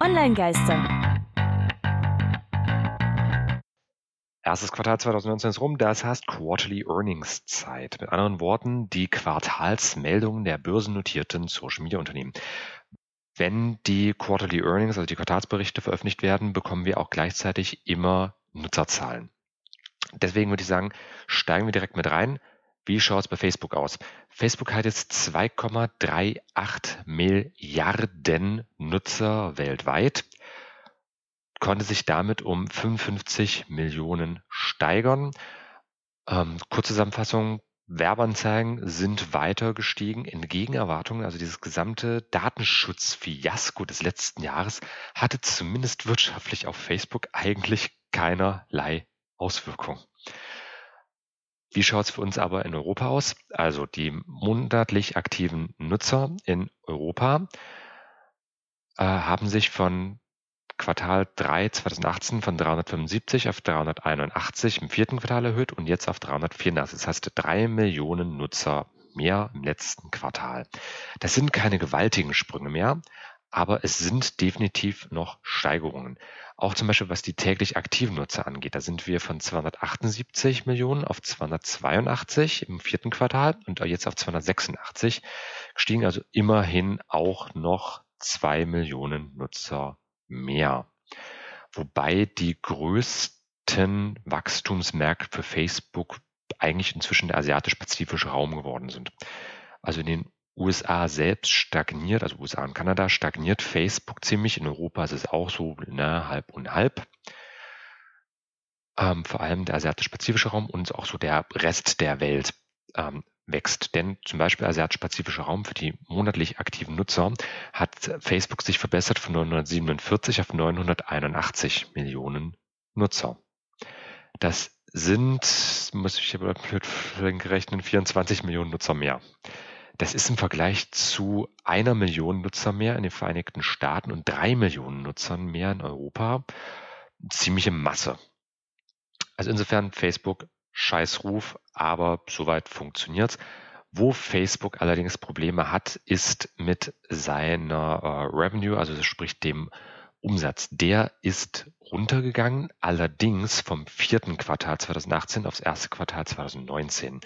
Online-Geister. Erstes Quartal 2019 ist rum, das heißt Quarterly Earnings Zeit. Mit anderen Worten, die Quartalsmeldungen der börsennotierten Social Media Unternehmen. Wenn die Quarterly Earnings, also die Quartalsberichte veröffentlicht werden, bekommen wir auch gleichzeitig immer Nutzerzahlen. Deswegen würde ich sagen, steigen wir direkt mit rein. Wie schaut es bei Facebook aus? Facebook hat jetzt 2,38 Milliarden Nutzer weltweit konnte sich damit um 55 Millionen steigern. Ähm, Kurzzusammenfassung, Werbeanzeigen sind weiter gestiegen entgegen Erwartungen. Also dieses gesamte Datenschutzfiasko des letzten Jahres hatte zumindest wirtschaftlich auf Facebook eigentlich keinerlei Auswirkung. Wie schaut es für uns aber in Europa aus? Also die monatlich aktiven Nutzer in Europa äh, haben sich von Quartal 3 2018 von 375 auf 381 im vierten Quartal erhöht und jetzt auf 384. Das heißt drei Millionen Nutzer mehr im letzten Quartal. Das sind keine gewaltigen Sprünge mehr, aber es sind definitiv noch Steigerungen. Auch zum Beispiel was die täglich aktiven Nutzer angeht. Da sind wir von 278 Millionen auf 282 im vierten Quartal und jetzt auf 286 gestiegen, also immerhin auch noch zwei Millionen Nutzer mehr. Wobei die größten Wachstumsmärkte für Facebook eigentlich inzwischen der asiatisch-pazifische Raum geworden sind. Also in den USA selbst stagniert, also USA und Kanada stagniert Facebook ziemlich. In Europa ist es auch so ne, halb und halb. Ähm, vor allem der asiatisch-pazifische Raum und auch so der Rest der Welt ähm, wächst. Denn zum Beispiel asiatisch-pazifischer Raum für die monatlich aktiven Nutzer hat Facebook sich verbessert von 947 auf 981 Millionen Nutzer. Das sind, muss ich aber mit gerechnet, 24 Millionen Nutzer mehr. Das ist im Vergleich zu einer Million Nutzer mehr in den Vereinigten Staaten und drei Millionen Nutzern mehr in Europa ziemliche Masse. Also insofern Facebook Scheißruf, aber soweit funktioniert's. Wo Facebook allerdings Probleme hat, ist mit seiner äh, Revenue, also sprich dem Umsatz. Der ist runtergegangen, allerdings vom vierten Quartal 2018 aufs erste Quartal 2019.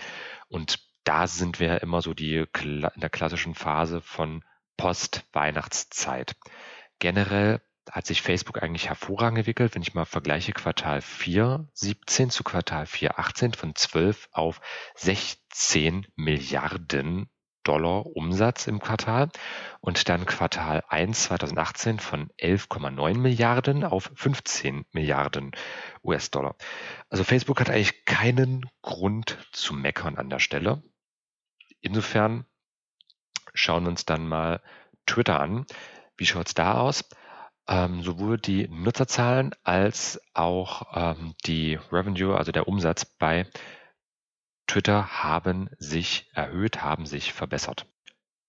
Und da sind wir immer so die in der klassischen Phase von Post-Weihnachtszeit. Generell hat sich Facebook eigentlich hervorragend entwickelt. Wenn ich mal vergleiche Quartal 4 17 zu Quartal 4 18 von 12 auf 16 Milliarden Dollar Umsatz im Quartal und dann Quartal 1 2018 von 11,9 Milliarden auf 15 Milliarden US-Dollar. Also Facebook hat eigentlich keinen Grund zu meckern an der Stelle. Insofern schauen wir uns dann mal Twitter an. Wie schaut's da aus? Ähm, sowohl die Nutzerzahlen als auch ähm, die Revenue, also der Umsatz bei Twitter haben sich erhöht, haben sich verbessert.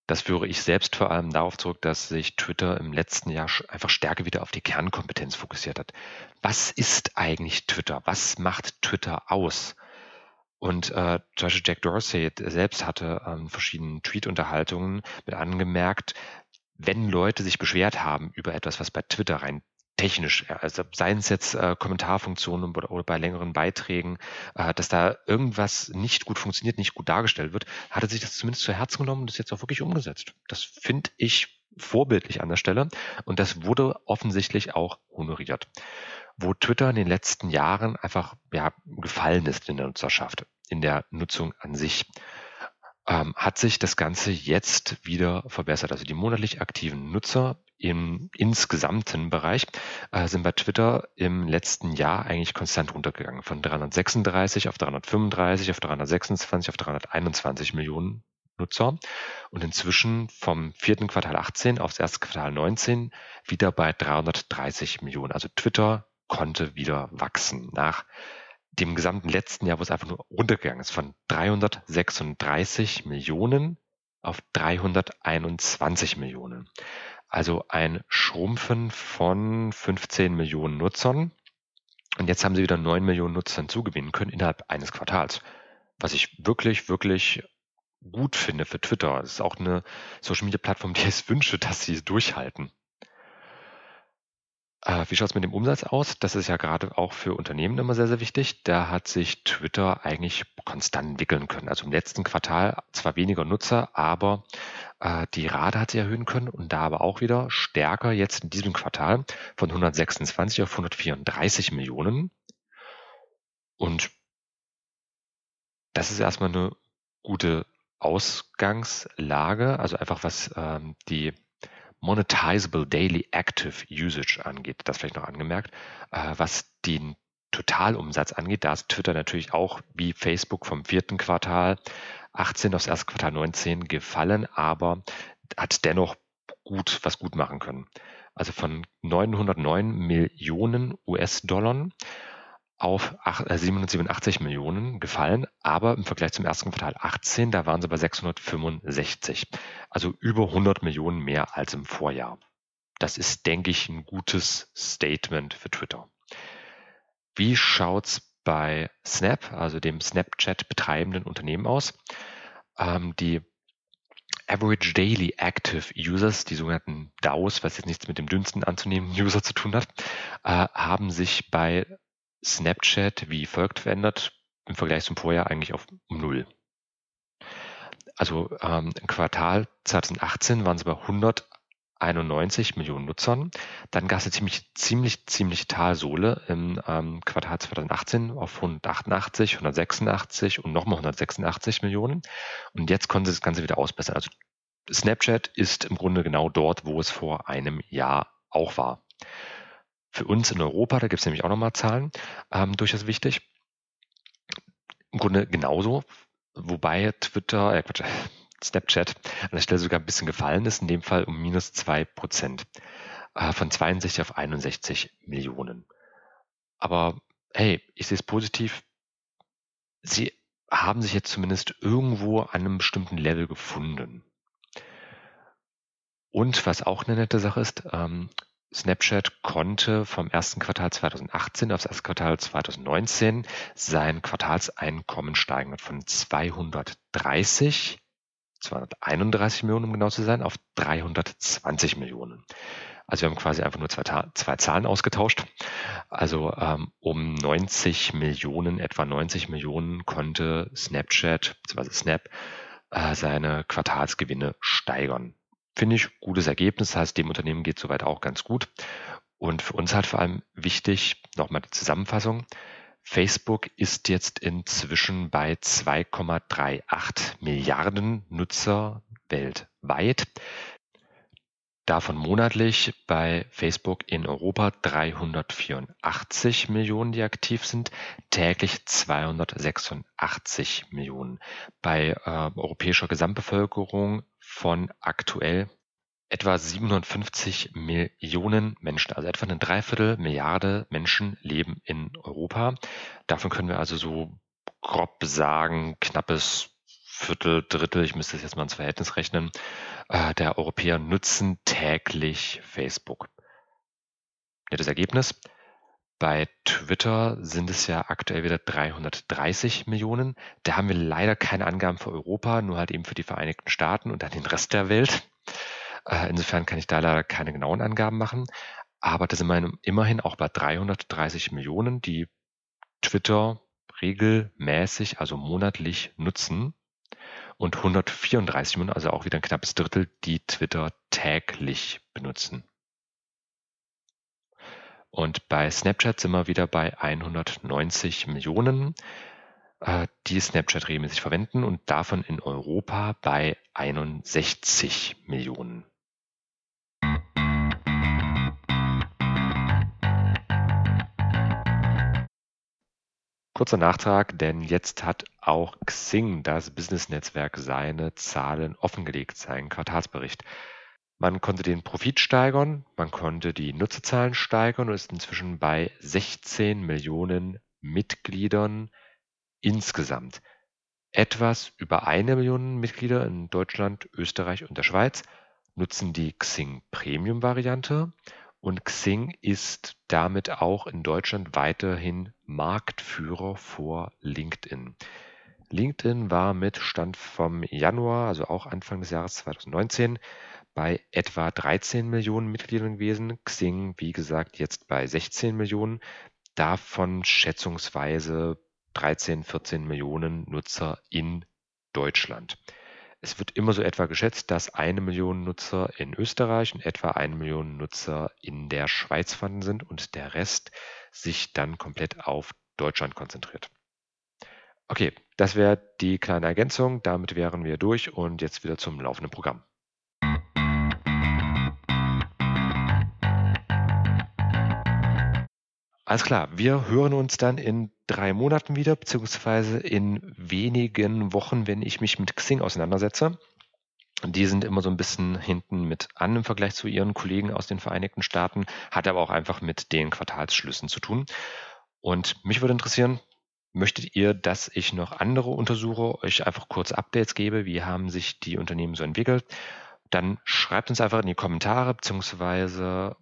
Das führe ich selbst vor allem darauf zurück, dass sich Twitter im letzten Jahr einfach stärker wieder auf die Kernkompetenz fokussiert hat. Was ist eigentlich Twitter? Was macht Twitter aus? Und äh, zum Beispiel Jack Dorsey selbst hatte ähm, verschiedenen Tweet-Unterhaltungen mit angemerkt, wenn Leute sich beschwert haben über etwas, was bei Twitter rein technisch, also seien es jetzt äh, Kommentarfunktionen oder, oder, bei längeren Beiträgen, äh, dass da irgendwas nicht gut funktioniert, nicht gut dargestellt wird, hat er sich das zumindest zu Herzen genommen und das jetzt auch wirklich umgesetzt. Das finde ich vorbildlich an der Stelle und das wurde offensichtlich auch honoriert. Wo Twitter in den letzten Jahren einfach ja, gefallen ist in der Nutzerschaft, in der Nutzung an sich ähm, hat sich das Ganze jetzt wieder verbessert. Also die monatlich aktiven Nutzer im insgesamten Bereich äh, sind bei Twitter im letzten Jahr eigentlich konstant runtergegangen. Von 336 auf 335, auf 326, auf 321 Millionen Nutzer und inzwischen vom vierten Quartal 18 aufs erste Quartal 19 wieder bei 330 Millionen. Also Twitter konnte wieder wachsen nach dem gesamten letzten Jahr, wo es einfach nur runtergegangen ist, von 336 Millionen auf 321 Millionen. Also ein Schrumpfen von 15 Millionen Nutzern. Und jetzt haben sie wieder 9 Millionen Nutzer hinzugewinnen können innerhalb eines Quartals. Was ich wirklich, wirklich gut finde für Twitter. Es ist auch eine Social Media Plattform, die es wünsche, dass sie es durchhalten. Äh, wie schaut es mit dem Umsatz aus? Das ist ja gerade auch für Unternehmen immer sehr, sehr wichtig. Da hat sich Twitter eigentlich konstant entwickeln können. Also im letzten Quartal zwar weniger Nutzer, aber äh, die Rate hat sich erhöhen können und da aber auch wieder stärker jetzt in diesem Quartal von 126 auf 134 Millionen. Und das ist erstmal eine gute Ausgangslage, also einfach was ähm, die Monetizable Daily Active Usage angeht, das vielleicht noch angemerkt, äh, was den Totalumsatz angeht, da ist Twitter natürlich auch wie Facebook vom vierten Quartal 18 aufs erste Quartal 19 gefallen, aber hat dennoch gut was gut machen können. Also von 909 Millionen US-Dollar auf 787 äh, Millionen gefallen, aber im Vergleich zum ersten Quartal 18, da waren sie bei 665. Also über 100 Millionen mehr als im Vorjahr. Das ist, denke ich, ein gutes Statement für Twitter. Wie schaut's bei Snap, also dem Snapchat betreibenden Unternehmen aus? Ähm, die Average Daily Active Users, die sogenannten DAOs, was jetzt nichts mit dem dünnsten anzunehmen User zu tun hat, äh, haben sich bei Snapchat wie folgt verändert im Vergleich zum Vorjahr eigentlich auf null. Also ähm, im Quartal 2018 waren es bei 191 Millionen Nutzern. Dann gab es eine ziemlich, ziemlich, ziemlich Talsohle im ähm, Quartal 2018 auf 188, 186 und nochmal 186 Millionen. Und jetzt konnte das Ganze wieder ausbessern. Also Snapchat ist im Grunde genau dort, wo es vor einem Jahr auch war. Für uns in Europa, da gibt es nämlich auch nochmal Zahlen, ähm, durchaus wichtig. Im Grunde genauso, wobei Twitter, äh, Quatsch, Snapchat an der Stelle sogar ein bisschen gefallen ist, in dem Fall um minus zwei Prozent. Äh, von 62 auf 61 Millionen. Aber hey, ich sehe es positiv. Sie haben sich jetzt zumindest irgendwo an einem bestimmten Level gefunden. Und was auch eine nette Sache ist, ähm, Snapchat konnte vom ersten Quartal 2018 aufs erste Quartal 2019 sein Quartalseinkommen steigern von 230, 231 Millionen, um genau zu sein, auf 320 Millionen. Also wir haben quasi einfach nur zwei, zwei Zahlen ausgetauscht. Also ähm, um 90 Millionen, etwa 90 Millionen konnte Snapchat bzw. Snap äh, seine Quartalsgewinne steigern. Finde ich gutes Ergebnis. Das heißt, dem Unternehmen geht soweit auch ganz gut. Und für uns halt vor allem wichtig, nochmal die Zusammenfassung. Facebook ist jetzt inzwischen bei 2,38 Milliarden Nutzer weltweit. Davon monatlich bei Facebook in Europa 384 Millionen, die aktiv sind, täglich 286 Millionen. Bei äh, europäischer Gesamtbevölkerung von aktuell etwa 750 Millionen Menschen, also etwa eine Dreiviertel Milliarde Menschen leben in Europa. Davon können wir also so grob sagen, knappes Viertel, Drittel, ich müsste es jetzt mal ins Verhältnis rechnen, äh, der Europäer nutzen täglich Facebook. Nettes Ergebnis. Bei Twitter sind es ja aktuell wieder 330 Millionen. Da haben wir leider keine Angaben für Europa, nur halt eben für die Vereinigten Staaten und dann den Rest der Welt. Äh, insofern kann ich da leider keine genauen Angaben machen. Aber da sind wir immerhin auch bei 330 Millionen, die Twitter regelmäßig, also monatlich nutzen. Und 134 Millionen, also auch wieder ein knappes Drittel, die Twitter täglich benutzen. Und bei Snapchat sind wir wieder bei 190 Millionen, äh, die Snapchat regelmäßig verwenden und davon in Europa bei 61 Millionen. Kurzer Nachtrag, denn jetzt hat auch Xing, das Business-Netzwerk, seine Zahlen offengelegt, seinen Quartalsbericht. Man konnte den Profit steigern, man konnte die Nutzerzahlen steigern und ist inzwischen bei 16 Millionen Mitgliedern insgesamt. Etwas über eine Million Mitglieder in Deutschland, Österreich und der Schweiz nutzen die Xing Premium Variante und Xing ist damit auch in Deutschland weiterhin Marktführer vor LinkedIn. LinkedIn war mit Stand vom Januar, also auch Anfang des Jahres 2019, bei etwa 13 Millionen Mitgliedern gewesen. Xing, wie gesagt, jetzt bei 16 Millionen. Davon schätzungsweise 13, 14 Millionen Nutzer in Deutschland. Es wird immer so etwa geschätzt, dass eine Million Nutzer in Österreich und etwa eine Million Nutzer in der Schweiz vorhanden sind und der Rest sich dann komplett auf Deutschland konzentriert. Okay, das wäre die kleine Ergänzung. Damit wären wir durch und jetzt wieder zum laufenden Programm. Alles klar, wir hören uns dann in drei Monaten wieder, beziehungsweise in wenigen Wochen, wenn ich mich mit Xing auseinandersetze. Die sind immer so ein bisschen hinten mit an im Vergleich zu ihren Kollegen aus den Vereinigten Staaten, hat aber auch einfach mit den Quartalsschlüssen zu tun. Und mich würde interessieren, möchtet ihr, dass ich noch andere untersuche, euch einfach kurz Updates gebe? Wie haben sich die Unternehmen so entwickelt? Dann schreibt uns einfach in die Kommentare, beziehungsweise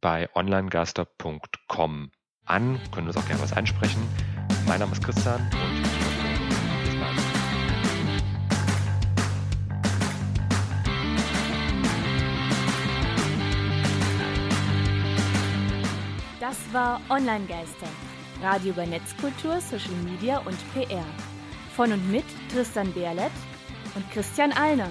bei onlinegaster.com an. Können uns auch gerne was einsprechen. Mein Name ist Christian und bald. Das war Online Geister. Radio über Netzkultur, Social Media und PR. Von und mit Tristan Berlet und Christian Allner.